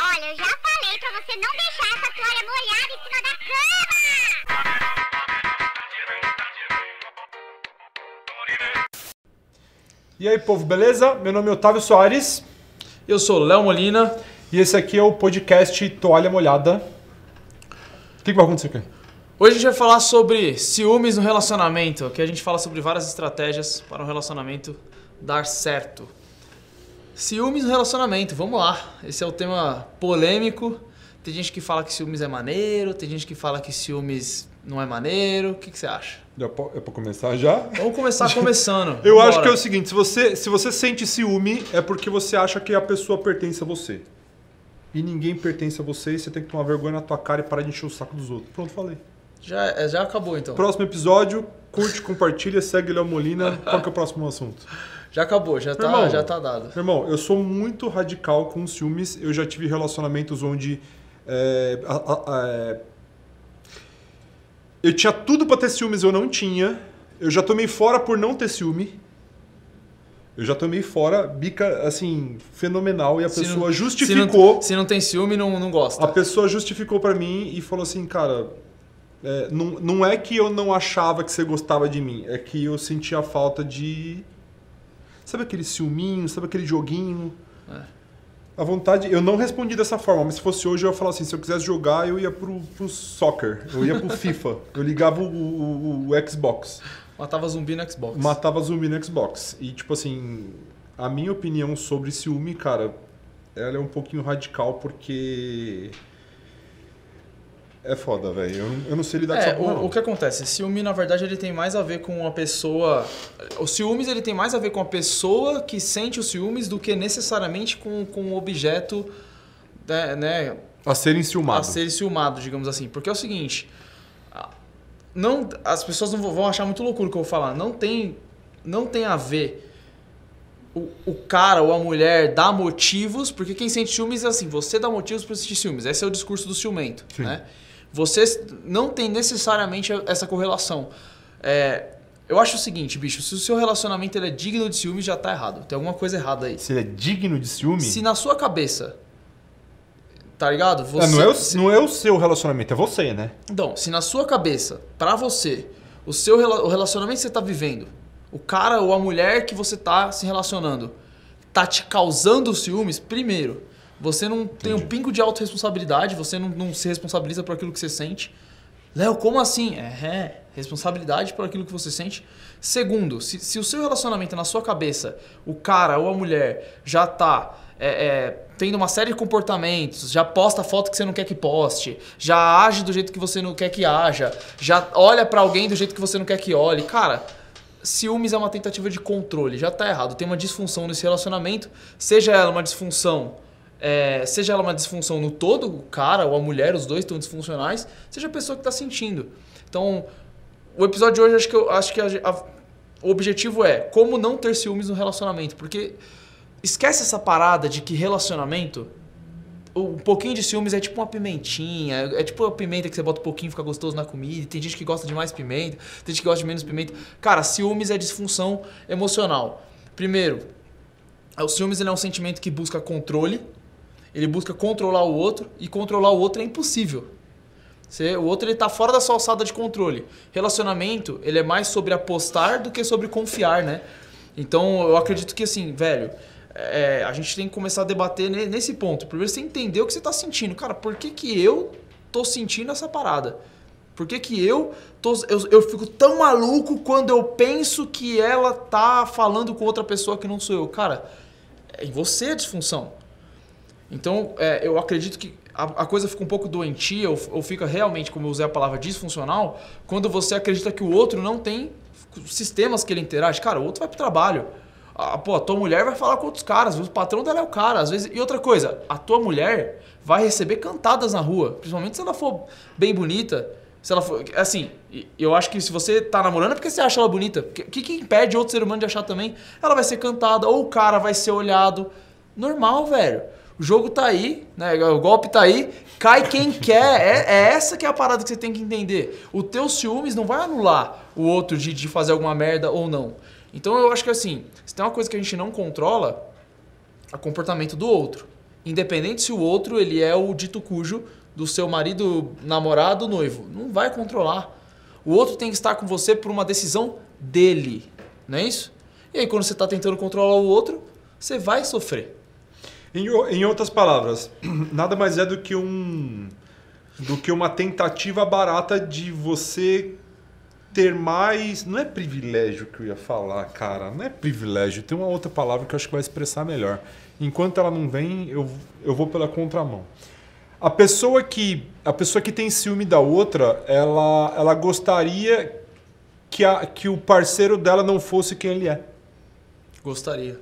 Olha, eu já falei pra você não deixar essa toalha molhada em cima da cama! E aí, povo, beleza? Meu nome é Otávio Soares Eu sou Léo Molina. e esse aqui é o podcast Toalha Molhada. O que, que vai acontecer aqui? Hoje a gente vai falar sobre ciúmes no relacionamento, que a gente fala sobre várias estratégias para um relacionamento dar certo. Ciúmes no relacionamento, vamos lá. Esse é o tema polêmico. Tem gente que fala que ciúmes é maneiro, tem gente que fala que ciúmes não é maneiro. O que, que você acha? É pra começar já? Vamos começar começando. Eu acho Bora. que é o seguinte, se você, se você sente ciúme, é porque você acha que a pessoa pertence a você. E ninguém pertence a você e você tem que tomar vergonha na tua cara e parar de encher o saco dos outros. Pronto, falei. Já, é, já acabou então. Próximo episódio, curte, compartilha, segue Léo Molina. Qual que é o próximo assunto? Já acabou, já tá, Irmão. já tá dado. Irmão, eu sou muito radical com ciúmes. Eu já tive relacionamentos onde. é, a- a- é, eu tinha tudo pra ter ciúmes, eu não tinha. Eu já tomei fora por não ter ciúme. Eu já tomei fora, bica, assim, fenomenal. E a Se pessoa não- justificou. Se não, se não tem ciúme, não, não gosta. A pessoa justificou pra mim e falou assim, cara. é, não, não é que eu não achava que você gostava de mim, é que eu sentia falta de. Sabe aquele ciúminho, sabe aquele joguinho? É. A vontade. Eu não respondi dessa forma, mas se fosse hoje eu ia falar assim: se eu quisesse jogar, eu ia pro, pro soccer, eu ia pro FIFA, eu ligava o, o- o Xbox, Matava zumbi no Xbox. matava zumbi no Xbox. E tipo assim, a minha opinião sobre ciúme, cara, ela é um pouquinho radical porque. É foda, velho. Eu, não- eu não sei lidar com É, essa porra. o, o que acontece? Ciúme, na verdade, ele tem mais a ver com a pessoa. O ciúmes ele tem mais a ver com a pessoa que sente os ciúmes do que necessariamente com, com o objeto né, né, A serem a ciumados. ser ciumado, digamos assim. Porque é o seguinte. a- Não, as pessoas não vão- achar muito loucura o que eu vou falar. Não tem, não tem a ver o, o cara ou a mulher dar motivos, porque quem sente ciúmes é assim, você dá motivos para sentir ciúmes. Esse é o discurso do ciumento, Sim. né? Você não tem necessariamente essa correlação. É, eu acho o seguinte, bicho, se o seu relacionamento ele é digno de ciúmes, já tá errado. Tem alguma coisa errada aí. Se ele é digno de ciúme. Se na sua cabeça, tá ligado? É, Você, não, é o, se- não é o seu relacionamento, é você, né? então, se na sua cabeça, pra você, o seu o relacionamento que você tá vivendo, o cara ou a mulher que você tá se relacionando, tá te causando ciúmes, primeiro, você não tem um pingo de autorresponsabilidade, você não, não se responsabiliza por aquilo que você sente. Léo, como assim? É, é, responsabilidade por aquilo que você sente. Segundo, se, se o seu relacionamento na sua cabeça, o cara ou a mulher já tá é, é, tendo uma série de comportamentos, já posta foto que você não quer que poste, já age do jeito que você não quer que haja, já olha pra alguém do jeito que você não quer que olhe, cara, ciúmes é uma tentativa de controle, já tá errado. Tem uma disfunção nesse relacionamento, seja ela uma disfunção, é, seja ela uma disfunção no todo, o cara ou a mulher, os dois estão disfuncionais, seja a pessoa que tá sentindo. Então, o episódio de hoje acho que eu acho que a- a- o objetivo é como não ter ciúmes no relacionamento, porque esquece essa parada de que relacionamento um pouquinho de ciúmes é tipo uma pimentinha, é tipo a pimenta que você bota um pouquinho e fica gostoso na comida. Tem gente que gosta de mais pimenta, tem gente que gosta de menos pimenta. Cara, ciúmes é disfunção emocional. Primeiro, o ciúmes é um sentimento que busca controle, ele busca controlar o outro e controlar o outro é impossível. Você- o outro ele tá fora da sua alçada de controle. Relacionamento, ele é mais sobre apostar do que sobre confiar, né? Então, eu acredito que assim, velho, é, a gente tem que começar a debater ne- nesse ponto. Primeiro você entender o que você tá sentindo. Cara, por que que eu tô sentindo essa parada? Por que que eu, tô, eu, eu fico tão maluco quando eu penso que ela tá falando com outra pessoa que não sou eu? Cara, é em você a disfunção. Então, é, eu acredito que a, a coisa fica um pouco doentia ou, ou fica realmente, como eu usei a palavra, disfuncional, quando você acredita que o outro não tem sistemas que ele interage. Cara, o outro vai pro trabalho. A, pô, a tua mulher vai falar com outros caras, o patrão dela é o cara. Às vezes, e outra coisa, a tua mulher vai receber cantadas na rua, principalmente se ela for bem bonita. Se ela for. Assim, eu acho que se você tá namorando é porque você acha ela bonita. O que, que impede outro ser humano de achar também? Ela vai ser cantada, ou o cara vai ser olhado. Normal, velho. O jogo tá aí, né? O golpe tá aí, cai quem quer. É, é essa que é a parada que você tem que entender. O teu ciúmes não vai anular o outro de, de fazer alguma merda ou não. Então eu acho que assim, se tem uma coisa que a gente não controla, é o comportamento do outro. Independente se o outro ele é o dito cujo do seu marido, namorado, noivo. Não vai controlar. O outro tem que estar com você por uma decisão dele. Não é isso? E aí, quando você está tentando controlar o outro, você vai sofrer. Em, em outras palavras, nada mais é do que um do que uma tentativa barata de você ter mais, não é privilégio que eu ia falar, cara, não é privilégio, tem uma outra palavra que eu acho que vai expressar melhor. Enquanto ela não vem, eu, eu vou pela contramão. A pessoa que a pessoa que tem ciúme da outra, ela ela gostaria que, a, que o parceiro dela não fosse quem ele é. Gostaria.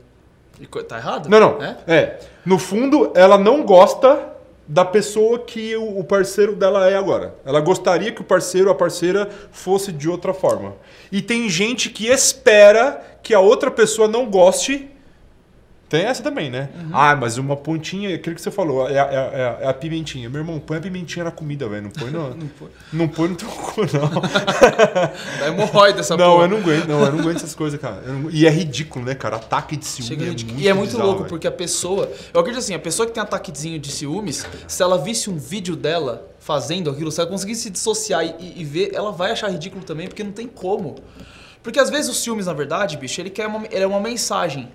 E tá errado? Não, não. É? É. No fundo, ela não gosta da pessoa que o parceiro dela é agora. Ela gostaria que o parceiro, a parceira, fosse de outra forma. E tem gente que espera que a outra pessoa não goste. Tem essa também, né? Ah, mas uma pontinha, aquilo que você falou, é, a- é a- é a pimentinha. Meu irmão, põe a pimentinha na comida, velho. Não põe no, Não foi. não põe no teu cu, não. Dá hemorroida essa não, porra. eu não aguento, não, eu não aguento essas coisas, cara. Não- E é ridículo, né, cara? Ataque de ciúme Chega é muito e é muito bizarro, louco, velho. porque a pessoa. Eu acredito assim, a pessoa que tem ataquezinho de ciúmes, se ela visse um vídeo dela fazendo aquilo, se ela conseguisse se dissociar e, e ver, ela vai achar ridículo também, porque não tem como. Porque às vezes os ciúmes, na verdade, bicho, ele quer uma, ele é uma mensagem.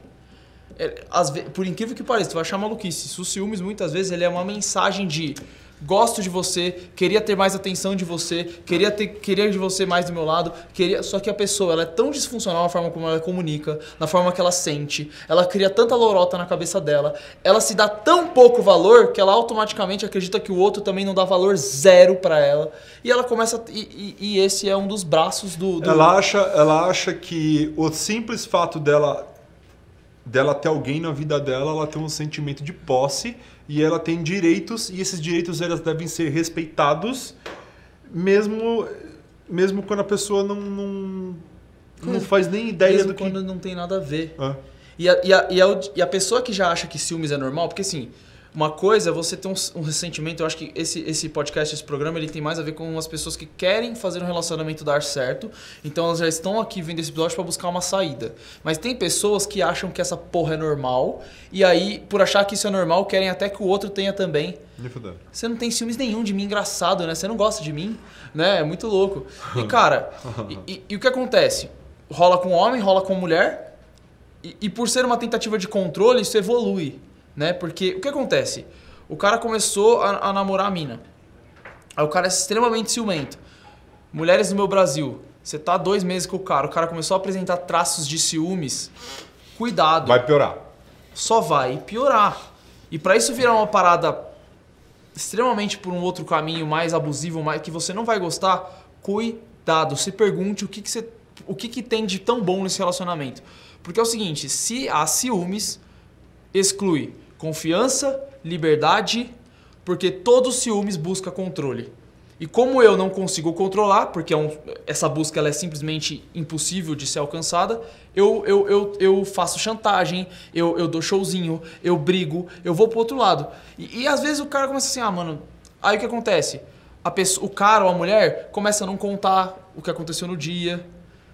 É, às por incrível que pareça, tu vai achar maluquice. O ciúmes, muitas vezes, ele é uma mensagem de gosto de você, queria ter mais atenção de você, queria ter queria de você mais do meu lado, queria só que a pessoa ela é tão disfuncional na forma como ela comunica, na forma que ela sente, ela cria tanta lorota na cabeça dela, ela se dá tão pouco valor que ela automaticamente acredita que o outro também não dá valor zero pra ela e ela começa e, e- e esse é um dos braços do, do Ela acha, ela acha que o simples fato dela dela ter alguém na vida dela, ela tem um sentimento de posse e ela tem direitos e esses direitos elas devem ser respeitados mesmo mesmo quando a pessoa não não, não faz nem ideia mesmo do que quando não tem nada a ver. Ah, E a, e, a, e, a, e a pessoa que já acha que ciúmes é normal, porque assim, uma coisa é você ter um, um ressentimento, eu acho que esse, esse podcast, esse programa, ele tem mais a ver com as pessoas que querem fazer um relacionamento dar certo, então elas já estão aqui vendo esse episódio para buscar uma saída. Mas tem pessoas que acham que essa porra é normal, e aí, por achar que isso é normal, querem até que o outro tenha também. Você não tem ciúmes nenhum de mim, engraçado, né? Você não gosta de mim, né? É muito louco. E, cara, e, e- e o que acontece? Rola com homem, rola com mulher, e, e por ser uma tentativa de controle, isso evolui, né? Porque o que acontece? O cara começou a, a namorar a mina. Aí o cara é extremamente ciumento. Mulheres no meu Brasil, você tá dois meses com o cara, o cara começou a apresentar traços de ciúmes. Cuidado Vai piorar. só vai piorar. E pra isso virar uma parada extremamente por um outro caminho mais abusivo, mais que você não vai gostar, cuidado, se pergunte o que, que você o que, que tem de tão bom nesse relacionamento. Porque é o seguinte, se há ciúmes, exclui confiança, liberdade, porque todo ciúmes busca controle. E como eu não consigo controlar, porque é um- essa busca é simplesmente impossível de ser alcançada, eu, eu, eu, eu faço chantagem, eu, eu dou showzinho, eu brigo, eu vou pro outro lado. E, e às vezes o cara começa assim, ah, mano, aí o que acontece? Pessoa, o cara ou a mulher começa a não contar o que aconteceu no dia,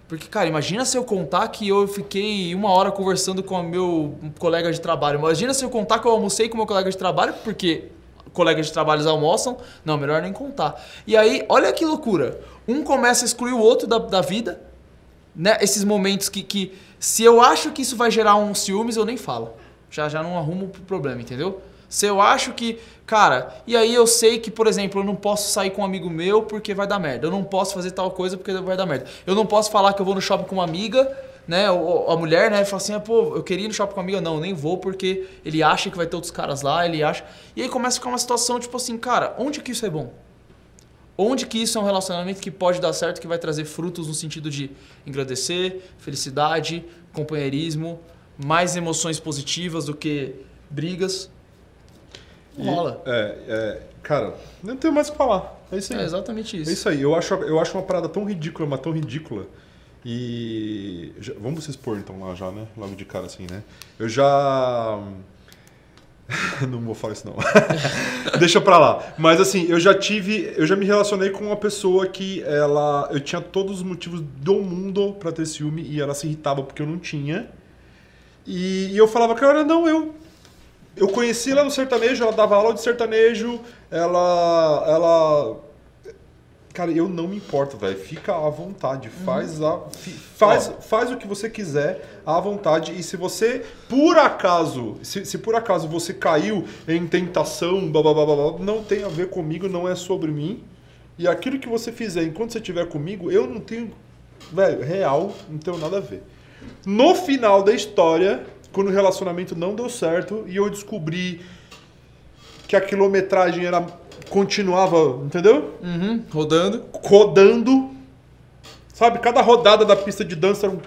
porque, cara, imagina se eu contar que eu fiquei uma hora conversando com o meu colega de trabalho. Imagina se eu contar que eu almocei com meu colega de trabalho, porque colegas de trabalho almoçam. Não, melhor nem contar. E aí, olha que loucura. Um começa a excluir o outro da, da vida, né? Esses momentos que, que, se eu acho que isso vai gerar um ciúmes, eu nem falo. Já, já não arrumo o problema, entendeu? Se eu acho que, cara, e aí eu sei que, por exemplo, eu não posso sair com um amigo meu porque vai dar merda. Eu não posso fazer tal coisa porque vai dar merda. Eu não posso falar que eu vou no shopping com uma amiga, né? A mulher, né? Fala assim, ah, pô, eu queria ir no shopping com uma amiga. Não, nem vou porque ele acha que vai ter outros caras lá, ele acha. E aí começa a ficar uma situação tipo assim, cara, onde que isso é bom? Onde que isso é um relacionamento que pode dar certo, que vai trazer frutos no sentido de engrandecer, felicidade, companheirismo, mais emoções positivas do que brigas? Rola. É, é, cara, não tenho mais o que falar. É isso aí. É exatamente É isso. isso aí. Eu acho, eu acho uma parada tão ridícula, mas tão ridícula. E. já- vamos se expor então lá já, né? Logo de cara assim, né? Eu já. não vou falar isso não. Deixa pra lá. Mas assim, eu já tive, eu já me relacionei com uma pessoa que ela, eu tinha todos os motivos do mundo pra ter ciúme e ela se irritava porque eu não tinha. E, e eu falava, cara, não, eu eu conheci ela no sertanejo, ela dava aula de sertanejo, ela ela Cara, eu não me importo, velho. Fica à vontade. Faz, a, faz, faz o que você quiser à vontade. E se você, por acaso, se, se por acaso você caiu em tentação, blá, blá, blá, blá, não tem a ver comigo, não é sobre mim. E aquilo que você fizer enquanto você estiver comigo, eu não tenho. Velho, real, não tenho nada a ver. No final da história, quando o relacionamento não deu certo e eu descobri que a quilometragem era continuava, entendeu? Uhum, rodando. rodando. Sabe, cada rodada da pista de dança era um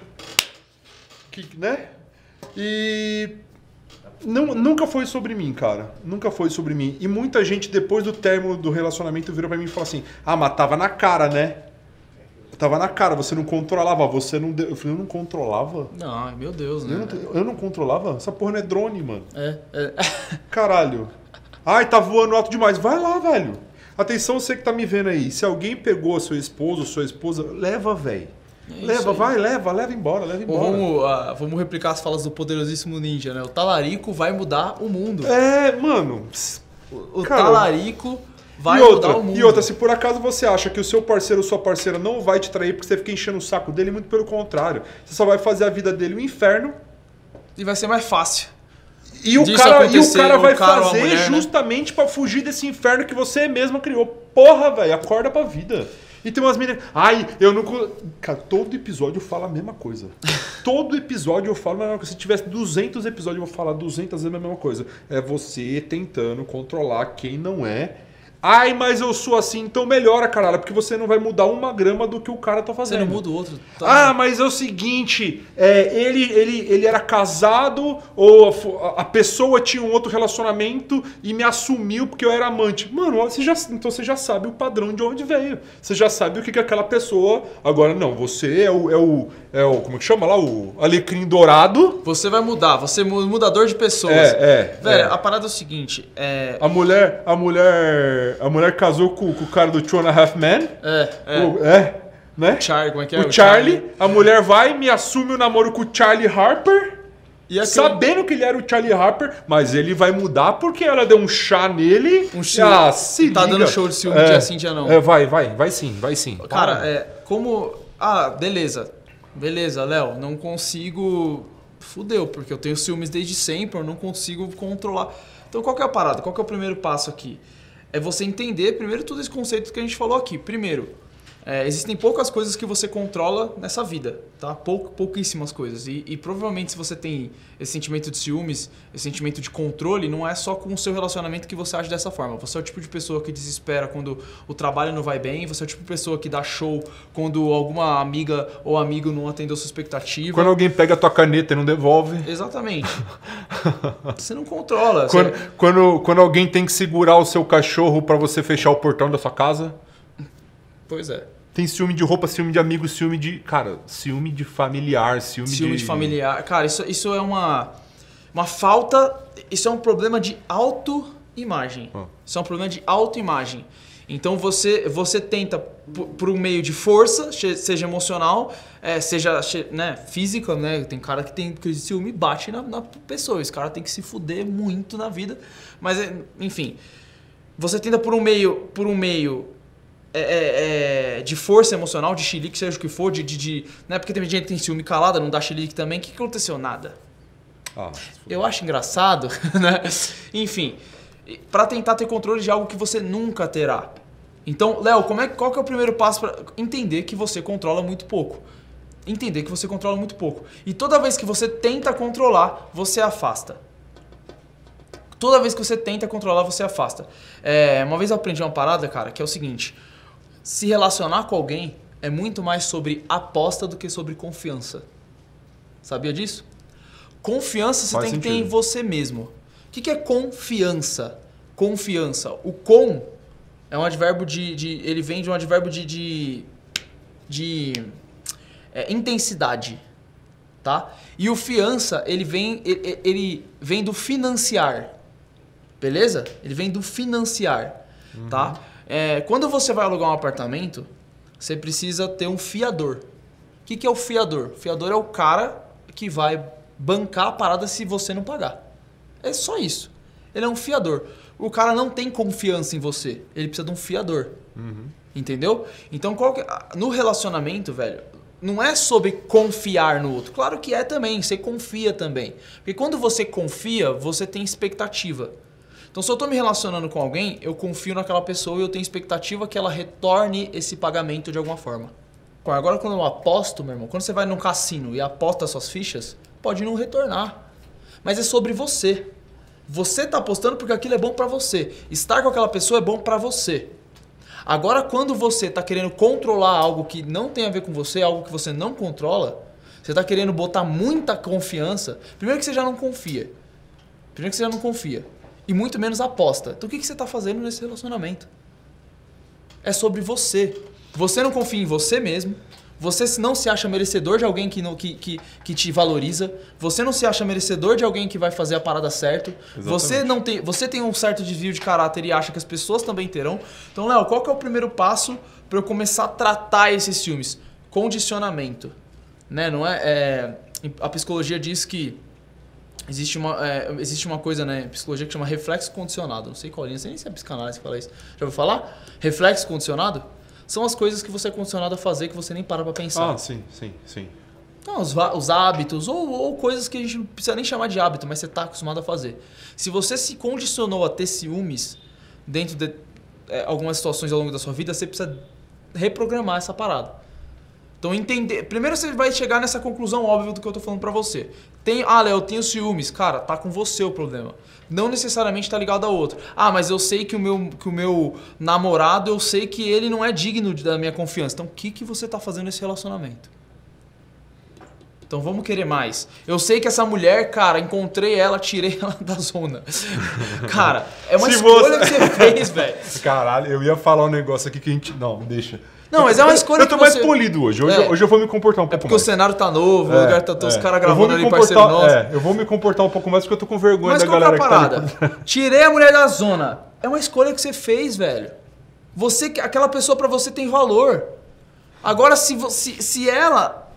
kick, né? E não, nunca foi sobre mim, cara. Nunca foi sobre mim. E muita gente depois do término do relacionamento virou pra mim e falou assim: "Ah, mas tava na cara, né?" Tava na cara, você não controlava, você não deu. Eu falei, eu não controlava? Não, meu Deus, né? Eu não, eu não controlava? Essa porra não é drone, mano. É, é. Caralho. Ai, tá voando alto demais. Vai lá, velho. Atenção, você que tá me vendo aí. Se alguém pegou seu esposo, sua esposa, leva, velho. É leva, vai, leva, leva embora, leva Ou embora. vamos, ah, vamos replicar as falas do poderosíssimo ninja, né? O talarico vai mudar o mundo. É, mano. O Cara, talarico vai e outra, mudar o mundo. e outra, se por acaso você acha que o seu parceiro ou sua parceira não vai te trair porque você fica enchendo o saco dele, muito pelo contrário. Você só vai fazer a vida dele um inferno. E vai ser mais fácil. E o cara, e o cara vai cara fazer mulher, né? justamente pra fugir desse inferno que você mesma criou. Porra, velho, acorda pra vida. E tem umas meninas. Ai, eu não. co-" Cara, todo episódio eu falo a mesma coisa. todo episódio eu falo a mesma coisa. Se tivesse 200 episódios, eu vou falar 200 vezes a mesma coisa. É você tentando controlar quem não é. Ai, mas eu sou assim, então melhora, caralho, porque você não vai mudar uma grama do que o cara tá Você fazendo. não muda o outro. tá? Ah, mas é o seguinte, é, ele, ele, ele era casado ou a, a- pessoa tinha um outro relacionamento e me assumiu porque eu era amante. Mano, você já, então você já sabe o padrão de onde veio. Você já sabe o que, que aquela pessoa. Agora, não, você é o, é o. É o. Como que chama lá? O alecrim dourado. Você vai mudar, você é mu- mudador de pessoas. É, é, Velho, é. a parada é o seguinte, é. A mulher. A mulher. A mulher casou com, com o cara do Two and a Half Men. É, é. O- é né? Char, como é que é? o Charlie, a mulher vai, me assume o namoro com o Charlie Harper. Aquele- Sabendo que ele era o Charlie Harper, mas ele vai mudar porque ela deu um chá nele. Um chá- Ah, se tá liga. dando show de ciúme dia sim, dia não. É, vai, vai, vai sim, vai sim. Cara, Para. é. Como. Ah, beleza. Beleza, Léo, não consigo. Fudeu, porque eu tenho ciúmes desde sempre, eu não consigo controlar. Então qual que é a parada? Qual que é o primeiro passo aqui? É você entender primeiro todo esse conceito que a gente falou aqui. Primeiro, é, existem poucas coisas que você controla nessa vida, tá? Pou, pouquíssimas coisas. E, e provavelmente se você tem esse sentimento de ciúmes, esse sentimento de controle, não é só com o seu relacionamento que você age dessa forma. Você é o tipo de pessoa que desespera quando o trabalho não vai bem, você é o tipo de pessoa que dá show quando alguma amiga ou amigo não atendeu sua expectativa. Quando alguém pega a tua caneta e não devolve. Exatamente. você não controla. Quando, você- quando, quando alguém tem que segurar o seu cachorro pra você fechar o portão da sua casa. Pois é. Tem ciúme de roupa, ciúme de amigo, ciúme de. Cara, ciúme de familiar, ciúme, Ciúme de familiar. Cara, isso, isso é uma, uma falta. Isso é um problema de autoimagem. Ah. Isso é um problema de autoimagem. Então você, você tenta, por, por um meio de força, seja emocional, é, seja né, física, né? Tem cara que tem crise de ciúme e bate na, na pessoa. Esse cara tem que se fuder muito na vida. Mas, é, enfim. Você tenta por um meio. Por um meio é, é, é, de força emocional, de chilique, seja o que for, de. de, de né? Porque tem gente que tem ciúme calada, não dá chilique também. O que que aconteceu? Nada. Ah, Eu acho engraçado, né? Enfim, pra tentar ter controle de algo que você nunca terá. Então, Léo, como é, qual que é o primeiro passo para entender que você controla muito pouco? Entender que você controla muito pouco. E toda vez que você tenta controlar, você afasta. Toda vez que você tenta controlar, você afasta. É, uma vez eu aprendi uma parada, cara, que é o seguinte: se relacionar com alguém é muito mais sobre aposta do que sobre confiança. Sabia disso? Confiança você Faz tem que ter em sentido. você mesmo. O que, que é confiança? Confiança. O com é um advérbio de. de- ele vem de um advérbio de. de, de, é, intensidade. Tá? E o fiança, ele vem, ele, ele vem do financiar. Beleza? Ele vem do financiar, tá? É, quando você vai alugar um apartamento, você precisa ter um fiador. O que, que é o fiador? O fiador é o cara que vai bancar a parada se você não pagar. É só isso. Ele é um fiador. O cara não tem confiança em você. Ele precisa de um fiador. Entendeu? Então, qual que- no relacionamento, velho, não é sobre confiar no outro. Claro que é também, você confia também. Porque quando você confia, você tem expectativa. Então, se eu tô me relacionando com alguém, eu confio naquela pessoa e eu tenho expectativa que ela retorne esse pagamento de alguma forma. Agora, quando eu aposto, meu irmão, quando você vai num cassino e aposta suas fichas, pode não retornar. Mas é sobre você. Você tá apostando porque aquilo é bom pra você. Estar com aquela pessoa é bom pra você. Agora, quando você tá querendo controlar algo que não tem a ver com você, algo que você não controla, você tá querendo botar muita confiança. Primeiro que você já não confia. Primeiro que você já não confia. E muito menos aposta. Então o que, que você tá fazendo nesse relacionamento? É sobre você. Você não confia em você mesmo. Você não se acha merecedor de alguém que, não, que, que, que te valoriza. Você não se acha merecedor de alguém que vai fazer a parada certo. Você não tem, você tem um certo desvio de caráter e acha que as pessoas também terão. Então, Léo, qual que é o primeiro passo para eu começar a tratar esses ciúmes? Condicionamento. Né? Não é, é, a psicologia diz que Existe uma, é, existe uma coisa, né, em psicologia que chama reflexo condicionado. Não sei qual linha, não sei nem se é psicanálise que fala isso. Já ouviu falar? Reflexo condicionado? São as coisas que você é condicionado a fazer que você nem para pra pensar. Ah, sim, sim, sim. Então, os, os hábitos, ou, ou coisas que a gente não precisa nem chamar de hábito, mas você está acostumado a fazer. Se você se condicionou a ter ciúmes dentro de é, algumas situações ao longo da sua vida, você precisa reprogramar essa parada. Então, entender. Primeiro você vai chegar nessa conclusão óbvia do que eu tô falando pra você. Tem, ah, Léo, eu tenho ciúmes. Cara, tá com você o problema. Não necessariamente tá ligado a outro. Ah, mas eu sei que o meu, que o meu namorado, eu sei que ele não é digno da minha confiança. Então, o que, que você tá fazendo nesse relacionamento? Então vamos querer mais. Eu sei que essa mulher, cara, encontrei ela, tirei ela da zona. Cara, é uma Se escolha você- que você fez, velho. Caralho, eu ia falar um negócio aqui que a gente. Não, deixa. Não, mas é uma escolha Eu tô que mais você- polido hoje. Hoje, É. hoje eu vou me comportar um É pouco porque o mais. cenário tá novo, o É, lugar tá todos os é. caras Eu vou gravando me ali, parceiro comportar- nosso. É, eu vou me comportar um pouco mais porque eu tô com vergonha Mas da é galera a que tá ali. parada? Tirei a mulher da zona. É uma escolha que você fez, velho. Você, que- aquela pessoa pra você tem valor. Agora, se, se ela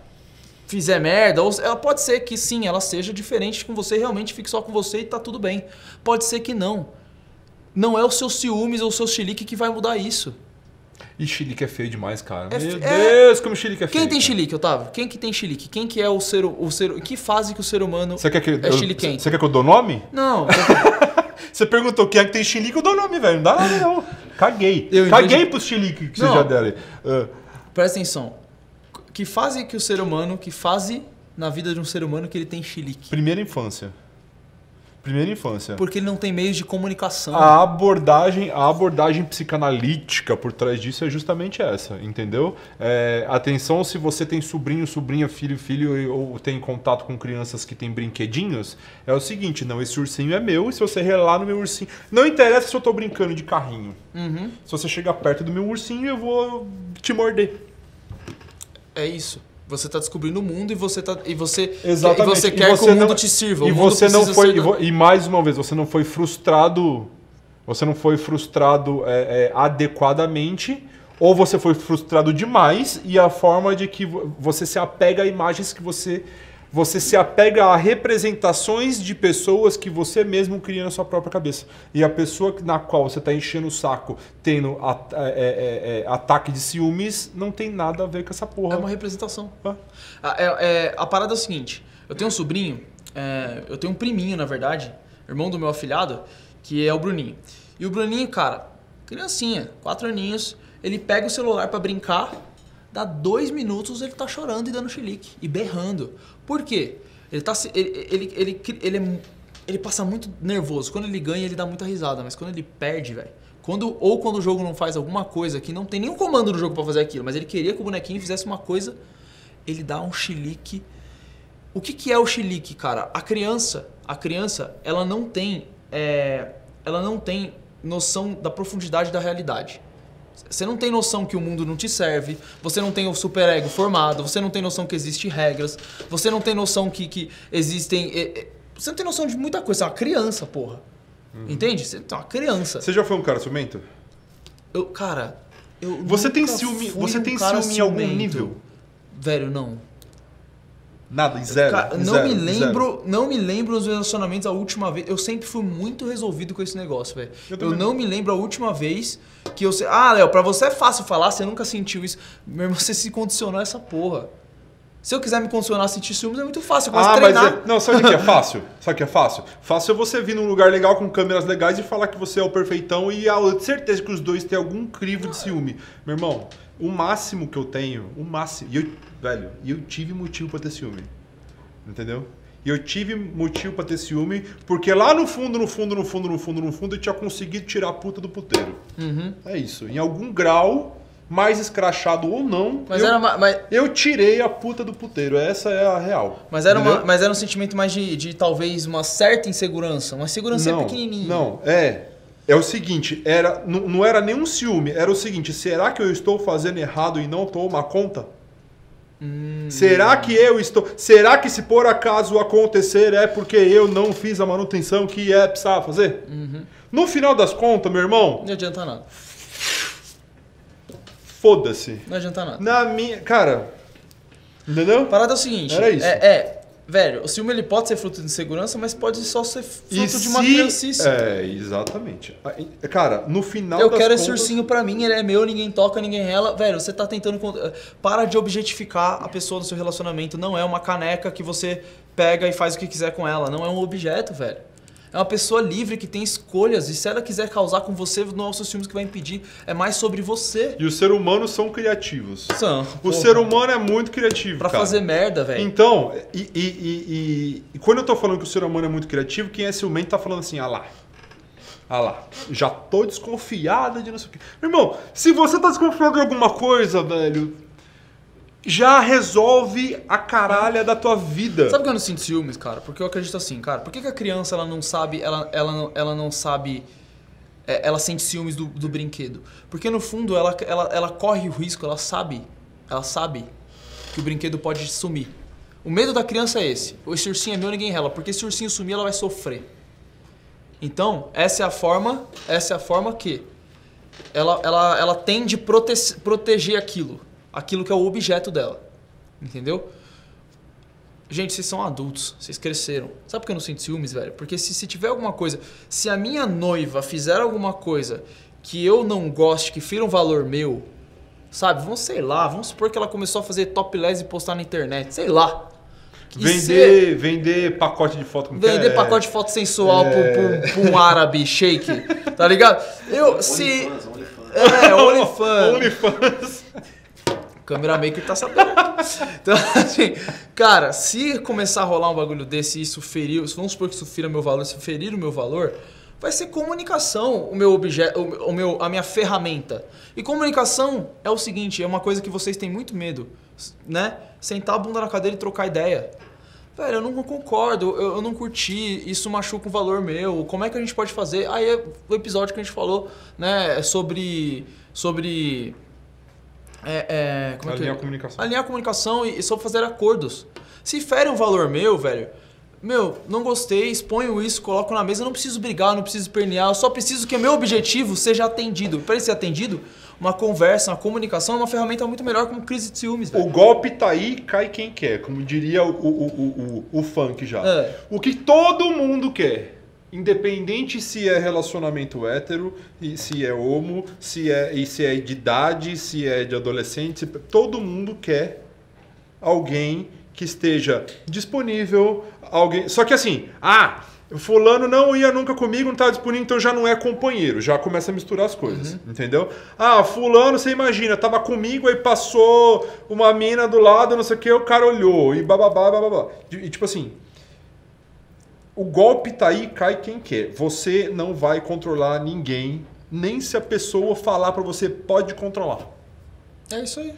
fizer merda, ou ela pode ser que sim, ela seja diferente com você, realmente fique só com você e tá tudo bem. Pode ser que não. Não é o seu ciúmes ou o seu chilique que vai mudar isso. E chilique é feio demais, cara. É Meu é. Deus, como chilique é feio. Quem tem cara. chilique, Otávio? Quem que tem chilique? Quem que é o ser, o ser, que fase que o ser humano Você quer que é? Você quer que eu dou nome? Não, Você perguntou quem é que tem chilique, eu dou nome, velho. Não dá nada, não. Caguei. Eu Caguei entendi. pros chilique que Não. você já deram aí. Ah, Presta atenção. Que fase que o ser humano, que fase na vida de um ser humano que ele tem chilique? primeira infância. Primeira infância. Porque ele não tem meios de comunicação. A abordagem, a abordagem psicanalítica por trás disso é justamente essa, entendeu? É, atenção se você tem sobrinho, sobrinha, filho, filho ou tem contato com crianças que têm brinquedinhos, é o seguinte, não, esse ursinho é meu e se você relar no meu ursinho... Não interessa se eu tô brincando de carrinho. Uhum. Se você chegar perto do meu ursinho, eu vou te morder. É isso. Você tá descobrindo o mundo e você tá e você Exatamente. e você E quer que você o mundo não- te sirva. E você não foi. ser E, e mais uma vez, você não foi frustrado. Você não foi frustrado é, é, adequadamente. Ou você foi frustrado demais e a forma de que vo- você se apega a imagens que você. Você se apega a representações de pessoas que você mesmo cria na sua própria cabeça. E a pessoa na qual você está enchendo o saco, tendo a- é, é, é, ataque de ciúmes, não tem nada a ver com essa porra. É uma representação. Ah. A, é- é- a parada é o seguinte: eu tenho um sobrinho, é, eu tenho um priminho, na verdade, irmão do meu afilhado, que é o Bruninho. E o Bruninho, cara, criancinha, quatro aninhos, ele pega o celular pra brincar, dá dois minutos ele tá chorando e dando chilique e berrando. Por quê? Ele tá ele, ele, ele, ele, é- ele passa muito nervoso. Quando ele ganha, ele dá muita risada, mas quando ele perde, velho. Quando, ou quando o jogo não faz alguma coisa que não tem nenhum comando no jogo pra fazer aquilo, mas ele queria que o bonequinho fizesse uma coisa, ele dá um chilique. O que, que é o chilique, cara? A criança, a criança, ela não tem, é, ela não tem noção da profundidade da realidade. Você não tem noção que o mundo não te serve, você não tem o superego formado, você não tem noção que existem regras, você não tem noção que, que existem. é, é, você não tem noção de muita coisa, você é uma criança, porra. Entende? Você é uma criança. Você já foi um cara ciumento? Eu, cara, eu Você tem ciúme, você um tem ciúme em algum nível? Velho, não. Nada, zero. Cara, não zero, me em lembro, zero. não me lembro os relacionamentos a última vez. Eu sempre fui muito resolvido com esse negócio, velho. Eu Eu, não me lembro a última vez que eu sei. Ah, Léo, pra você é fácil falar, você nunca sentiu isso. Meu irmão, você se condicionou a essa porra. Se eu quiser me condicionar a sentir ciúmes, é muito fácil. Eu Ah, mas é, não, sabe o que é fácil? Sabe o que é fácil? Fácil é você vir num lugar legal com câmeras legais e falar que você é o perfeitão e a certeza que os dois têm algum crivo de ciúme. Meu irmão, o máximo que eu tenho, o máximo, e eu, velho, e eu tive motivo pra ter ciúme. Entendeu? E eu tive motivo pra ter ciúme porque lá no fundo, no fundo, no fundo, no fundo, no fundo eu tinha conseguido tirar a puta do puteiro. Uhum. É isso. Em algum grau, mais escrachado ou não, Mas eu, era, uma- mas, eu tirei a puta do puteiro. Essa é a real. mas, era uma, mas era um sentimento mais de, de talvez uma certa insegurança. Uma insegurança não, pequenininha. Não, é. É o seguinte, era, não, não era nenhum ciúme, era o seguinte, será que eu estou fazendo errado e não tomar conta? Hum. Será que eu estou. Será que se por acaso acontecer é porque eu não fiz a manutenção que é precisava fazer? Uhum. No final das contas, meu irmão, Não adianta nada. foda-se. Não adianta nada. Na minha. Cara. Entendeu? A parada é o seguinte. Era isso. É, é, velho, o ciúme ele pode ser fruto de insegurança, mas pode só ser fruto de uma se- criancice. É, exatamente. Aí, Cara, no final Eu quero esse contas- ursinho pra mim, ele é meu, ninguém toca, ninguém rela. Velho, você tá tentando. con- Para de objetificar a pessoa no seu relacionamento. Não é uma caneca que você pega e faz o que quiser com ela. Não é um objeto, velho. É uma pessoa livre que tem escolhas. E se ela quiser causar com você, não é os seus ciúmes que vai impedir. É mais sobre você. E os seres humanos são criativos. São. O porra. ser humano é muito criativo. Pra cara. fazer merda, velho. Então, e, e- e- e- e quando eu tô falando que o ser humano é muito criativo, quem é ciumento tá falando assim, ah lá. Ah lá, já tô desconfiada de não sei o quê. Meu irmão, se você tá desconfiado de alguma coisa, velho, já resolve a caralha da tua vida. Sabe que eu não sinto ciúmes, cara? Porque eu acredito assim, cara. Por que, que a criança ela não sabe, ela, ela, não- ela não sabe, é, ela sente ciúmes do, do brinquedo? Porque no fundo ela, ela, ela corre o risco, ela sabe, ela sabe que o brinquedo pode sumir. O medo da criança é esse. Esse ursinho é meu, ninguém rela. Porque se o ursinho sumir, ela vai sofrer. Então, essa é a forma, essa é a forma que ela, ela, ela tem de prote proteger aquilo. Aquilo que é o objeto dela. Entendeu? Gente, vocês são adultos, vocês cresceram. Sabe por que eu não sinto ciúmes, velho? Porque se, se tiver alguma coisa. Se a minha noiva fizer alguma coisa que eu não goste, que fira um valor meu, sabe? Vamos, sei lá, vamos supor que ela começou a fazer topless e postar na internet, sei lá. E se- Vender, vender pacote de foto com Vender é, pacote de foto sensual pro, pro- pro um árabe shake, tá ligado? Eu, se. OnlyFans, OnlyFans. É, OnlyFans. OnlyFans. Câmera maker tá sabendo. Então, assim, cara, se começar a rolar um bagulho desse isso ferir, vamos supor que isso fira meu valor, se ferir o meu valor, vai ser comunicação o meu objeto, o meu, a minha ferramenta. E comunicação é o seguinte, é uma coisa que vocês têm muito medo, né? Sentar a bunda na cadeira e trocar ideia. Velho, eu não concordo, eu, eu não curti, isso machuca o valor meu. Como é que a gente pode fazer? Aí é o episódio que a gente falou, né, sobre sobre é, é, como é que Alinhar a comunicação. Alinhar a comunicação e, e sobre fazer acordos. Se fere um valor meu, velho, meu, não gostei, exponho isso, coloco na mesa, eu não preciso brigar, não preciso pernear, eu só preciso que o meu objetivo seja atendido. Para ele ser atendido, uma conversa, uma comunicação é uma ferramenta muito melhor como crise de ciúmes, velho. O golpe tá aí, cai quem quer, como diria o, o, o, o, o funk já. É. O que todo mundo quer. Independente se é relacionamento hétero, e se é homo, se é, e se é de idade, se é de adolescente, se- todo mundo quer alguém que esteja disponível, alguém. Só que assim, ah, fulano não ia nunca comigo, não tá disponível, então já não é companheiro, já começa a misturar as coisas, entendeu? Ah, fulano, você imagina, tava comigo aí passou uma mina do lado, não sei o que, o cara olhou e bababá, bababá. E tipo assim, o golpe tá aí, cai quem quer. Você não vai controlar ninguém, nem se a pessoa falar pra você pode controlar. É isso aí.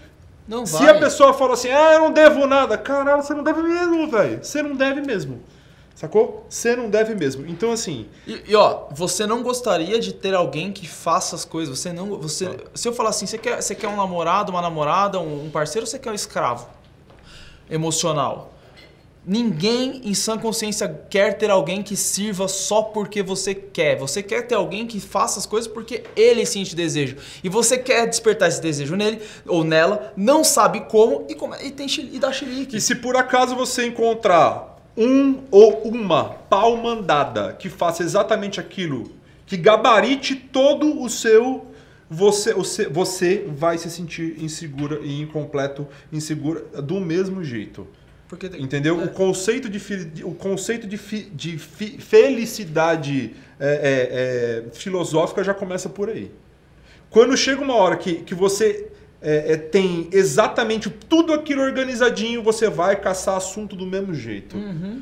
Não Se vai. a pessoa fala assim, ah, eu não devo nada, caralho, você não deve mesmo, velho. Você não deve mesmo. Sacou? Você não deve mesmo. Então, assim, E, e, ó, você não gostaria de ter alguém que faça as coisas. Você não. Você, Se eu falar assim, você quer, você quer um namorado, uma namorada, um, um parceiro, ou você quer um escravo emocional? Ninguém em sã consciência quer ter alguém que sirva só porque você quer. Você quer ter alguém que faça as coisas porque ele sente desejo. E você quer despertar esse desejo nele ou nela, não sabe como e, come- e, tem, e dá chilique. E se por acaso você encontrar um ou uma pau mandada que faça exatamente aquilo, que gabarite todo o seu. Você, se- você vai se sentir insegura e incompleto, insegura do mesmo jeito. Porque Entendeu? É. O conceito de, o conceito de, fi- de fi- felicidade é, é, é, filosófica já começa por aí. Quando chega uma hora que, que você é, é, tem exatamente tudo aquilo organizadinho, você vai caçar assunto do mesmo jeito.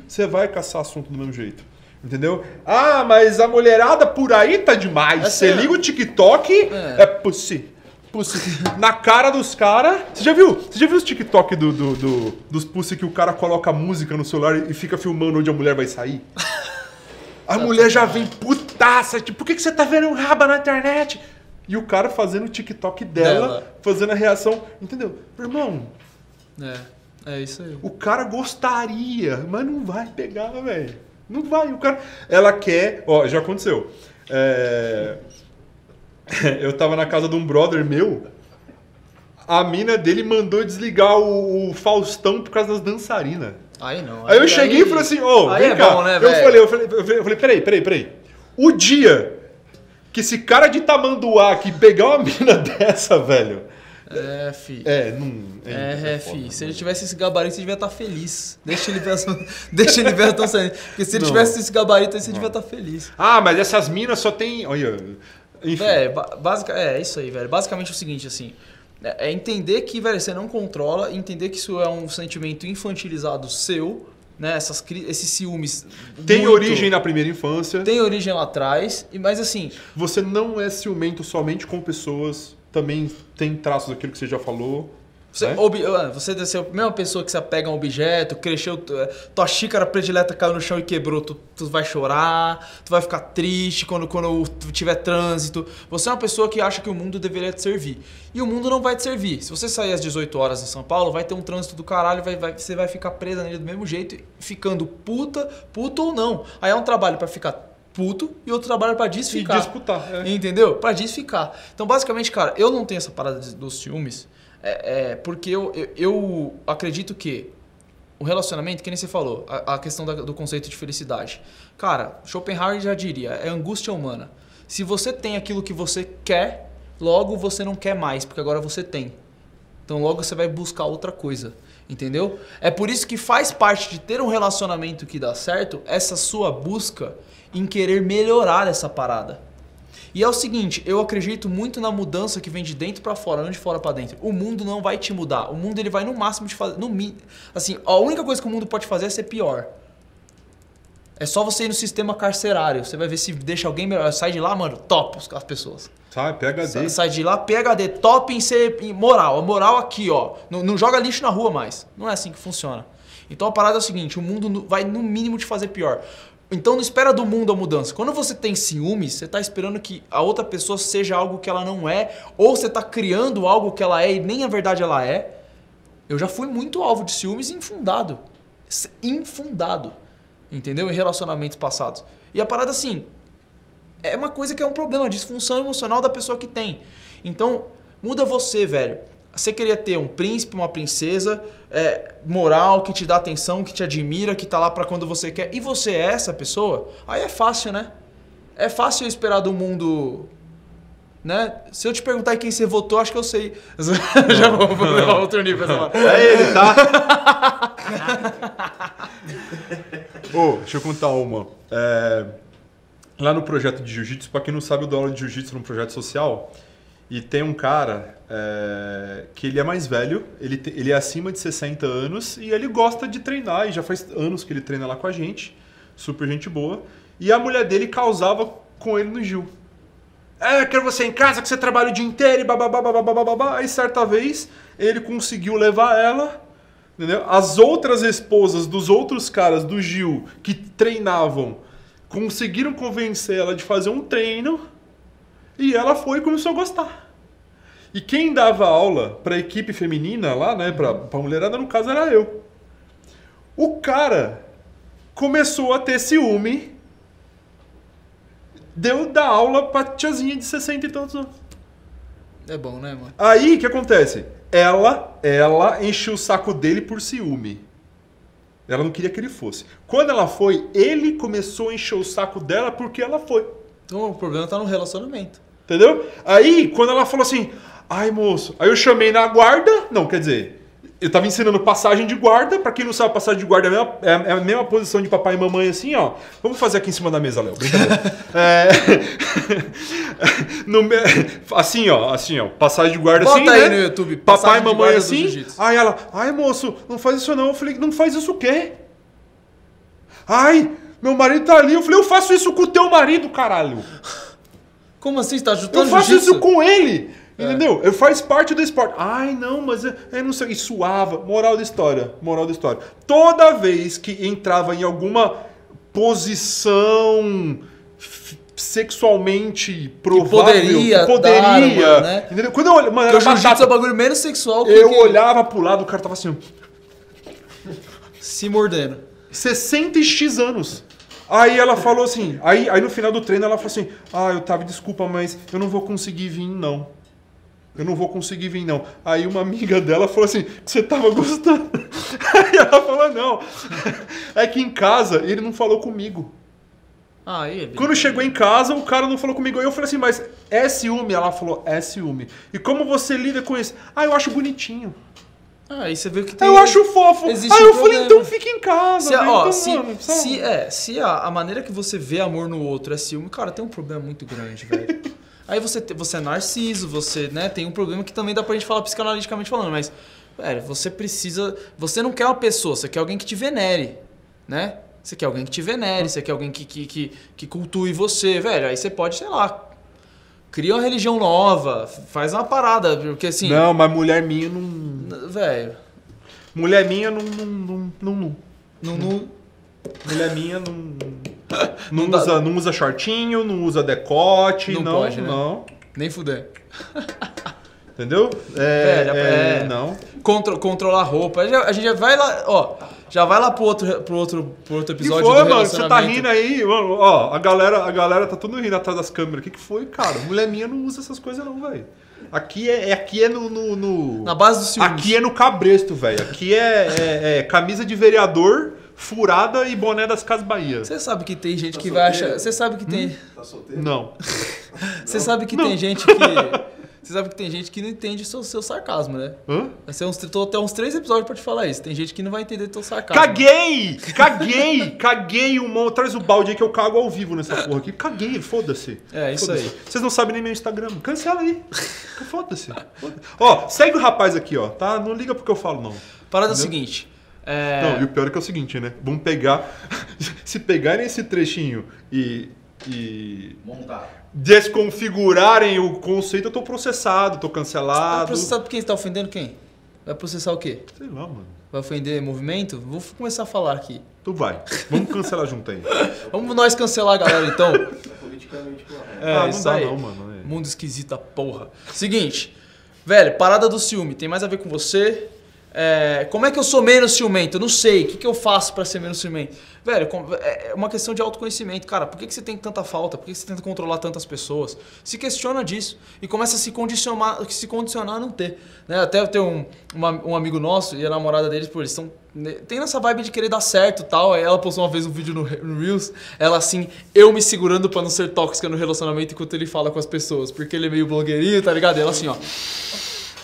Você vai caçar assunto do mesmo jeito. Entendeu? Ah, mas a mulherada por aí tá demais. É Você liga o TikTok, É. é, pussy. Pussy. Na cara dos caras. Você já viu? Você já viu os TikTok do, do- do- dos pussy que o cara coloca música no celular e fica filmando onde a mulher vai sair? A mulher já vem putaça, tipo, por que, que você tá vendo um raba na internet? E o cara fazendo o TikTok dela, Dela. fazendo a reação. Entendeu? Irmão, É, é isso aí. o cara gostaria, mas não vai pegar, velho. Não vai. O cara. Ela quer. Ó, já aconteceu. É, Eu tava na casa de um brother meu. A mina dele mandou desligar o, o Faustão por causa das dançarinas. Aí não. Aí eu cheguei e falei assim, ô, aí vem é cá. bom, né, eu, velho? falei, eu, falei, eu falei, peraí, peraí, peraí. O dia que esse cara de tamanduá aqui pegar uma mina dessa, velho. É, fi. É, não. É, é, foda, fi. né? Se ele tivesse esse gabarito, você devia estar feliz. Deixa ele ver, deixa ele ver a tão saindo. Porque se ele Não. tivesse esse gabarito, aí você devia estar feliz. Ah, mas essas minas só tem. Olha. Enfim. É, ba- basica, é isso aí, velho. Basicamente é o seguinte, assim. É é entender que, velho, você não controla, entender que isso é um sentimento infantilizado seu, né? Essas, esses ciúmes. Tem muito- origem na primeira infância. Tem origem lá atrás, e- mas assim, Você não é ciumento somente com pessoas. Também tem traços daquilo que você já falou. Você, né? ob- ah, você deve ser a mesma pessoa que se apega a um objeto, cresceu, eh, tua xícara predileta caiu no chão e quebrou, tu, tu vai chorar, tu vai ficar triste quando, quando tiver trânsito. Você é uma pessoa que acha que o mundo deveria te servir. E o mundo não vai te servir. Se você sair às 18 horas em São Paulo, vai ter um trânsito do caralho, vai, vai- você vai ficar presa nele do mesmo jeito, ficando puta, puto ou não. Aí é um trabalho pra ficar puto e outro trabalho pra E desficar. disputar. é. Entendeu? Pra desficar. Então, basicamente, cara, eu não tenho essa parada dos ciúmes, é, é, porque eu, eu, eu acredito que o relacionamento, que nem você falou, a, a questão da- do conceito de felicidade. Cara, Schopenhauer já diria, é angústia humana. Se você tem aquilo que você quer, logo você não quer mais, porque agora você tem. Então logo você vai buscar outra coisa. Entendeu? É por isso que faz parte de ter um relacionamento que dá certo essa sua busca em querer melhorar essa parada. E é o seguinte, eu acredito muito na mudança que vem de dentro pra fora, não de fora pra dentro. O mundo não vai te mudar. O mundo ele vai no máximo te fazer, no assim, a única coisa que o mundo pode fazer é ser pior. É só você ir no sistema carcerário, você vai ver se deixa alguém melhor. Sai de lá, mano, top as pessoas. Sai, PHD. Sa- Sai de lá, PHD, top em ser em moral. A moral aqui, ó. Não, não joga lixo na rua mais. Não é assim que funciona. Então a parada é o seguinte: o mundo vai no mínimo te fazer pior. Então não espera do mundo a mudança. Quando você tem ciúmes, você tá esperando que a outra pessoa seja algo que ela não é, ou você tá criando algo que ela é e nem a verdade ela é. Eu já fui muito alvo de ciúmes infundado. Infundado. Entendeu? Em relacionamentos passados. E a parada assim, é uma coisa que é um problema, disfunção emocional da pessoa que tem. Então, muda você, velho. Você queria ter um príncipe, uma princesa, é, moral, que te dá atenção, que te admira, que tá lá pra quando você quer, e você é essa pessoa, aí é fácil, né? É fácil eu esperar do mundo. Né? Se eu te perguntar em quem você votou, acho que eu sei. Já vou, levar outro nível. É ele, tá? Ô, deixa eu contar uma. É, lá no projeto de jiu-jitsu, pra quem não sabe, eu dou aula de jiu-jitsu num projeto social. E tem um cara é, que ele é mais velho, ele, te- ele é acima de 60 anos e ele gosta de treinar, e já faz anos que ele treina lá com a gente. Super gente boa. E a mulher dele causava com ele no Gil. É, eu quero você em casa, que você trabalha o dia inteiro e bababá, bababá, bababá. Aí certa vez ele conseguiu levar ela, entendeu? As outras esposas dos outros caras do Gil que treinavam conseguiram convencer ela de fazer um treino e ela foi e começou a gostar. E quem dava aula pra equipe feminina lá, né, pra, pra mulherada, no caso era eu. O cara começou a ter ciúme, deu da aula pra tiazinha de 60 e tantos anos. É bom, né, mano? Aí, o que acontece? Ela, ela encheu o saco dele por ciúme. Ela não queria que ele fosse. Quando ela foi, ele começou a encher o saco dela porque ela foi. Então o problema tá no relacionamento. Entendeu? Aí, quando ela falou assim, ai moço, aí eu chamei na guarda, não, quer dizer, eu tava ensinando passagem de guarda, pra quem não sabe, passagem de guarda é a mesma, é a- é mesma posição de papai e mamãe assim, ó. Vamos fazer aqui em cima da mesa, Léo. É, no me- assim, ó, assim, ó, passagem de guarda Bota assim, aí né? no YouTube, papai e mamãe assim. Aí ela, ai moço, não faz isso não. Eu falei, não faz isso o quê? Ai, meu marido tá ali. Eu falei, eu faço isso com o teu marido, caralho. Como assim? Você tá Eu ajudando faço jiu-jitsu? isso com ele. É. Entendeu? Eu faz parte do esporte. Ai, não, mas é, é não sei. E suava. Moral da história. Moral da história. Toda vez que entrava em alguma posição sexualmente provável, poderia que poderia, dar uma, né? entendeu? Quando eu olhava, mano, era batata. é o bagulho menos sexual que, Eu que olhava pro lado, o cara tava assim, se mordendo. 60 e X anos. Aí ela falou assim, aí, aí no final do treino ela falou assim, ah, eu tava, desculpa, mas eu não vou conseguir vir, não. Eu não vou conseguir vir, não. Aí uma amiga dela falou assim, você tava gostando. Aí ela falou, não. É que em casa ele não falou comigo. Ah, aí. Quando chegou em casa, o cara não falou comigo. Aí eu falei assim, mas é ciúme? Ela falou, é ciúme. E como você lida com isso? Ah, eu acho bonitinho. Ah, aí você vê que tem. Eu acho fofo. existe Aí um eu falei, problema. então fica em casa. Se, a- né? ó, Então, se, mano, se, é, se a, a maneira que você vê amor no outro é ciúme, cara, tem um problema muito grande, velho. Aí você, você é narciso, você, né, tem um problema que também dá pra gente falar psicanaliticamente falando, mas, velho, você precisa. Você não quer uma pessoa, você quer alguém que te venere, né? Você quer alguém que te venere, você quer alguém que, que, que, que cultue você, velho. Aí você pode, sei lá, cria uma religião nova, faz uma parada, porque assim. Não, mas mulher minha não. Velho, Mulher minha não. Não. Não. não, não. não, não, Mulher minha não. Não, Não dá- usa, não usa shortinho, não usa decote, Não não. pode, né? Não. nem fuder. Entendeu? É. Velho, é, é- Não. Contro, controlar a roupa. Já- A gente já vai lá, ó. Já vai lá pro outro, pro outro, pro outro que episódio foi, do mano? Você tá rindo aí, mano? Ó, a galera, a galera tá tudo rindo atrás das câmeras. O que, que foi, cara? Mulher minha não usa essas coisas, não, velho. Aqui é, é- aqui é no. no, no- Na base do ciúme. Aqui é no cabresto, velho. Aqui é, é- é camisa de vereador, furada e boné das Casas Bahia. Você sabe que tem gente Tá que vai solteiro? achar. Você sabe que tem. Tá solteiro? Não. Você sabe que Não. tem gente que. Você sabe que tem gente que não entende o seu, seu sarcasmo, né? Hã? Vai ser uns, tô até uns três episódios pra te falar isso. Tem gente que não vai entender teu sarcasmo. Caguei! Caguei! Caguei o mão. Traz o balde aí que eu cago ao vivo nessa porra aqui. Caguei, foda-se. É, isso Foda-se. aí. Vocês não sabem nem meu Instagram. Cancela aí. Foda-se. Foda-se. Ó, segue o rapaz aqui, ó, tá? Não liga porque eu falo, não. Parada é o seguinte. É, Não, e o pior é que é o seguinte, né? Vamos pegar. Se pegarem esse trechinho e. e Montar. desconfigurarem o conceito, eu tô processado, tô Vai cancelado. processar por quem você tá ofendendo quem? Vai processar o quê? Sei lá, mano. Vai ofender movimento? Vou começar a falar aqui. Tu vai. Vamos cancelar junto aí. Vamos nós cancelar a galera então. É politicamente correto. É, ah, não isso dá aí. não, mano. é. Mundo esquisita porra. Seguinte, velho, parada do ciúme, tem mais a ver com você. É, como é que eu sou menos ciumento? Eu não sei. O que, que eu faço pra ser menos ciumento? Velho, com- é uma questão de autoconhecimento. Cara, por que, que você tem tanta falta? Por que, que você tenta controlar tantas pessoas? Se questiona disso e começa a se condicionar, se condicionar a não ter. Né? Até tem um, uma- um amigo nosso e a namorada deles, pô, eles estão. Tem nessa vibe de querer dar certo tal. Ela postou uma vez um vídeo no, no Reels, ela assim, eu me segurando pra não ser tóxica no relacionamento enquanto ele fala com as pessoas. Porque ele é meio blogueirinho, tá ligado? E ela assim, ó.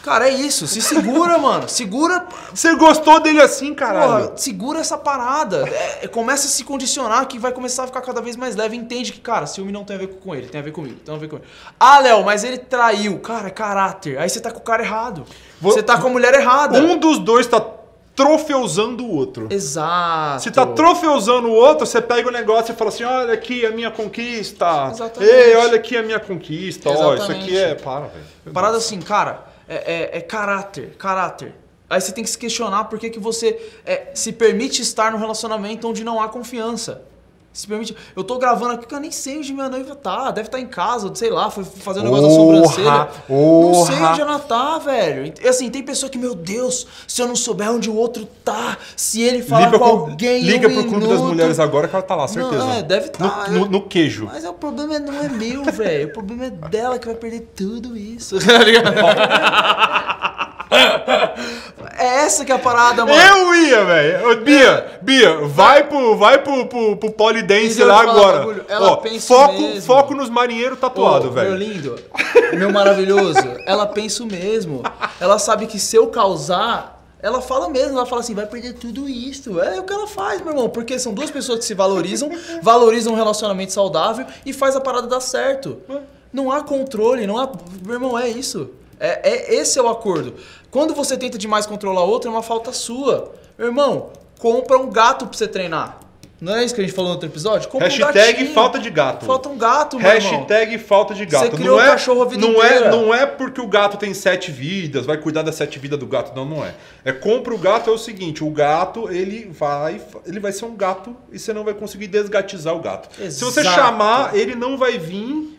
Cara, é isso. Se segura, mano. Segura. Você gostou dele assim, caralho? Porra, segura essa parada. É, é, começa a se condicionar que vai começar a ficar cada vez mais leve. Entende que, cara, ciúme não tem a ver com ele, tem a ver comigo, tem a ver com ele. Ah, Léo, mas ele traiu. Cara, é caráter. Aí você tá com o cara errado. Vou- Você tá com a mulher errada. Um dos dois tá trofeusando o outro. Exato. Se tá trofeusando o outro, você pega o negócio e fala assim: olha aqui a minha conquista. Exatamente. Ei, olha aqui a minha conquista. Ó, isso aqui é. Para, velho. Parada assim, cara, é, é- é caráter, caráter. Aí você tem que se questionar por que, que você é, se permite estar num relacionamento onde não há confiança. Se permite. Eu tô gravando aqui que eu nem sei onde minha noiva tá. Deve estar em casa, sei lá, foi fazer um negócio da sobrancelha. Não sei onde ela tá, velho. E, assim, tem pessoa que, meu Deus, se eu não souber onde o outro tá, se ele falar Liga, com alguém. liga um pro Clube das Mulheres agora que ela tá lá, certeza. Não, é, deve tá, No, eu- no- no queijo. Mas é, o problema é- não é meu, velho. O problema é dela que vai perder tudo isso. Tá ligado? É essa que é a parada, mano. Eu ia, velho. Bia, Bia, vai pro, vai pro, pro, pro polidense lá agora. Ela Ó, pensa foco, mesmo. foco nos marinheiros tatuados, Ô, velho. Meu lindo, meu maravilhoso, ela pensa o mesmo. Ela sabe que se eu causar, ela fala mesmo, ela fala assim, vai perder tudo isso. É o que ela faz, meu irmão, porque são duas pessoas que se valorizam, valorizam um relacionamento saudável e faz a parada dar certo. Não há controle, não há. Meu irmão, é isso. É, é- esse é o acordo. Quando você tenta demais controlar outro, é uma falta sua. Meu irmão, compra um gato pra você treinar. Não é isso que a gente falou no outro episódio? Compra um Hashtag gatinho. falta de gato. Falta um gato, meu irmão. Hashtag falta de gato. Você criou não é, cachorro a vida não inteira. é, não é porque o gato tem sete vidas, vai cuidar das sete vidas do gato. Não, não é. É compra o gato é o seguinte, o gato, ele vai, ele vai ser um gato e você não vai conseguir desgatizar o gato. Se você Exato. chamar, ele não vai vir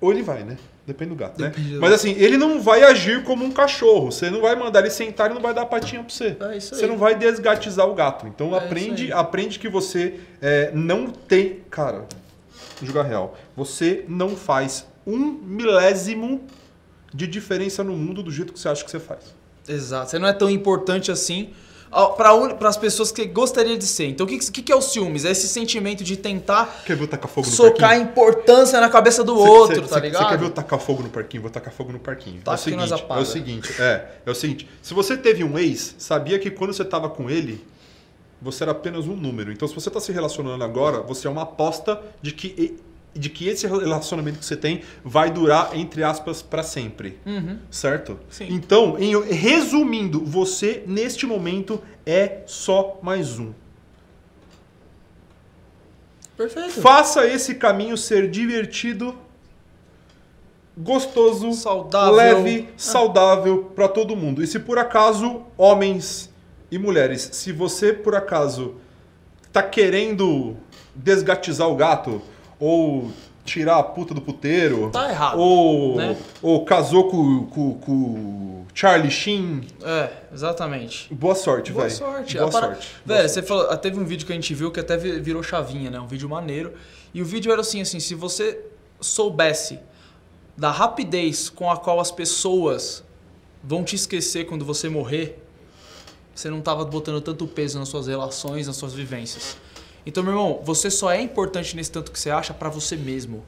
ou ele vai, né? Depende do gato, Depende né? do Mas assim, ele não vai agir como um cachorro. Você não vai mandar ele sentar e não vai dar a patinha pra você. É isso Você não vai desgatizar o gato. Então É aprende, aprende que você é, não tem. Cara, jogar real. Você não faz um milésimo de diferença no mundo do jeito que você acha que você faz. Exato. Você não é tão importante assim para as pessoas que gostaria de ser. Então, o que, que, que é o ciúmes? É esse sentimento de tentar Quer ver eu tacar fogo no socar a parquinho? importância na cabeça do Cê- outro, cê- tá cê- ligado? Você quer ver eu tacar fogo no parquinho? Vou tacar fogo no parquinho. Taca é o seguinte, é o seguinte, é, é o seguinte. Se você teve um ex, sabia que quando você tava com ele, você era apenas um número. Então, se você tá se relacionando agora, você é uma aposta de que de que esse relacionamento que você tem vai durar entre aspas para sempre. Uhum. Certo? Sim. Então, em- resumindo, você neste momento é só mais um. Perfeito. Faça esse caminho ser divertido, gostoso, Saudável. leve, saudável para todo mundo. E se por acaso, homens e mulheres, se você por acaso tá querendo desgatizar o gato ou tirar a puta do puteiro, Tá errado, ou, né? ou casou com, com, com o Charlie Sheen, É, exatamente. boa sorte, Boa velho. sorte. Boa para- sorte. Velho, você falou, ah, teve um vídeo que a gente viu que até vi- virou chavinha, né? Um vídeo maneiro. E o vídeo era assim, assim, se você soubesse da rapidez com a qual as pessoas vão te esquecer quando você morrer, você não tava botando tanto peso nas suas relações, nas suas vivências. Então, meu irmão, você só é importante nesse tanto que você acha pra você mesmo.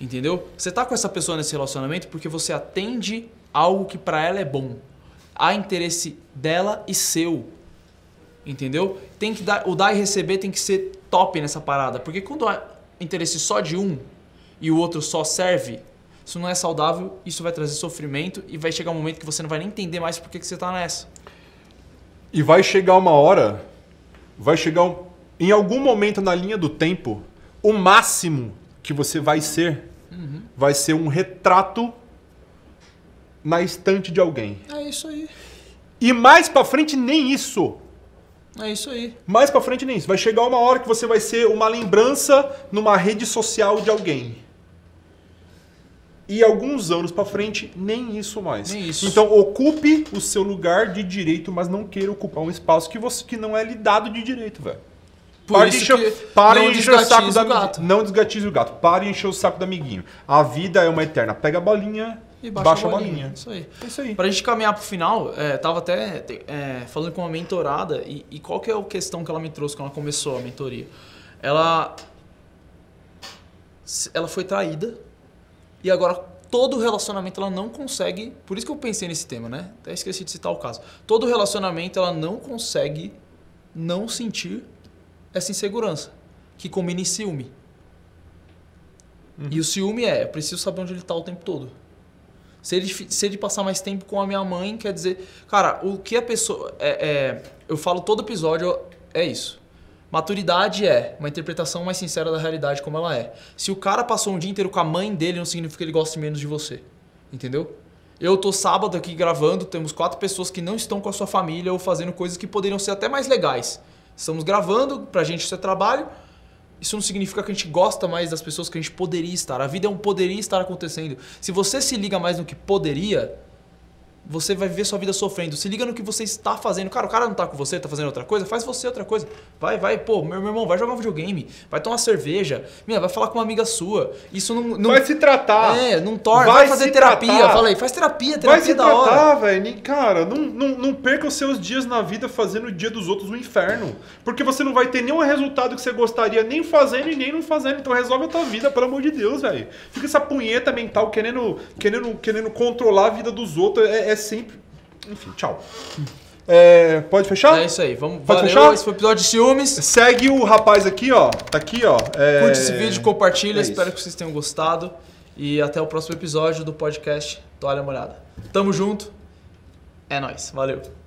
Entendeu? Você tá com essa pessoa nesse relacionamento porque você atende algo que pra ela é bom. Há interesse dela e seu. Entendeu? Tem que dar, o dar e receber tem que ser top nessa parada, porque quando há interesse só de um e o outro só serve, isso não é saudável, isso vai trazer sofrimento e vai chegar um momento que você não vai nem entender mais por que, que você tá nessa. E vai chegar uma hora, vai chegar um, em algum momento na linha do tempo, o máximo que você vai ser vai ser um retrato na estante de alguém. É isso aí. E mais pra frente nem isso. É isso aí. Mais pra frente nem isso. Vai chegar uma hora que você vai ser uma lembrança numa rede social de alguém. E alguns anos pra frente, nem isso mais. Nem isso. Então ocupe o seu lugar de direito, mas não queira ocupar um espaço que você que não é lhe dado de direito, velho. Por Pare de encher, não encher o saco desgatize da o gato. Não desgatize o gato. Pare de encher o saco do amiguinho. A vida é uma eterna. Pega a bolinha E baixa, baixa, a bolinha. bolinha. Isso aí. É isso aí. Pra gente caminhar pro final, é, tava até é, falando com uma mentorada e, e qual que é a questão que ela me trouxe quando ela começou a mentoria? Ela ela foi traída e agora todo relacionamento ela não consegue, por isso que eu pensei nesse tema, né? Até esqueci de citar o caso. Todo relacionamento ela não consegue não sentir essa insegurança que combina em ciúme. E o ciúme é, eu preciso saber onde ele tá o tempo todo. Se ele, se ele passar mais tempo com a minha mãe, quer dizer. Cara, o que a pessoa. É, é- eu falo todo episódio, é isso. Maturidade é uma interpretação mais sincera da realidade como ela é. Se o cara passou um dia inteiro com a mãe dele, não significa que ele goste menos de você. Entendeu? Eu tô sábado aqui gravando, temos quatro pessoas que não estão com a sua família ou fazendo coisas que poderiam ser até mais legais. Estamos gravando, pra gente isso é trabalho. Isso não significa que a gente gosta mais das pessoas que a gente poderia estar. A vida é um poderia estar acontecendo. Se você se liga mais no que poderia, você vai viver sua vida sofrendo. Se liga no que você está fazendo. Cara, o cara não tá com você, tá fazendo outra coisa, faz você outra coisa. Vai, vai, pô, meu, meu irmão, vai jogar um videogame, vai tomar cerveja, minha, vai falar com uma amiga sua. Isso não. não Vai se tratar. É, não torna. Vai Vai, fazer terapia. tratar. Falei, faz terapia, terapia Vai se da hora. tratar, velho. Nem- Cara, não, não, não perca os seus dias na vida fazendo o dia dos outros no inferno. Porque você não vai ter nenhum resultado que você gostaria nem fazendo e nem não fazendo. Então resolve a tua vida, pelo amor de Deus, velho. Fica essa punheta mental querendo, querendo, querendo controlar a vida dos outros. É, é sempre. Enfim, tchau. É, pode fechar? É isso aí, vamos. Pode valeu, fechar? esse foi o episódio de ciúmes. Segue o rapaz aqui, ó. Tá aqui, ó. É... Curte esse vídeo, compartilha, é espero que vocês tenham gostado. E até o próximo episódio do podcast Toalha Molhada. Tamo junto. É nóis. Valeu.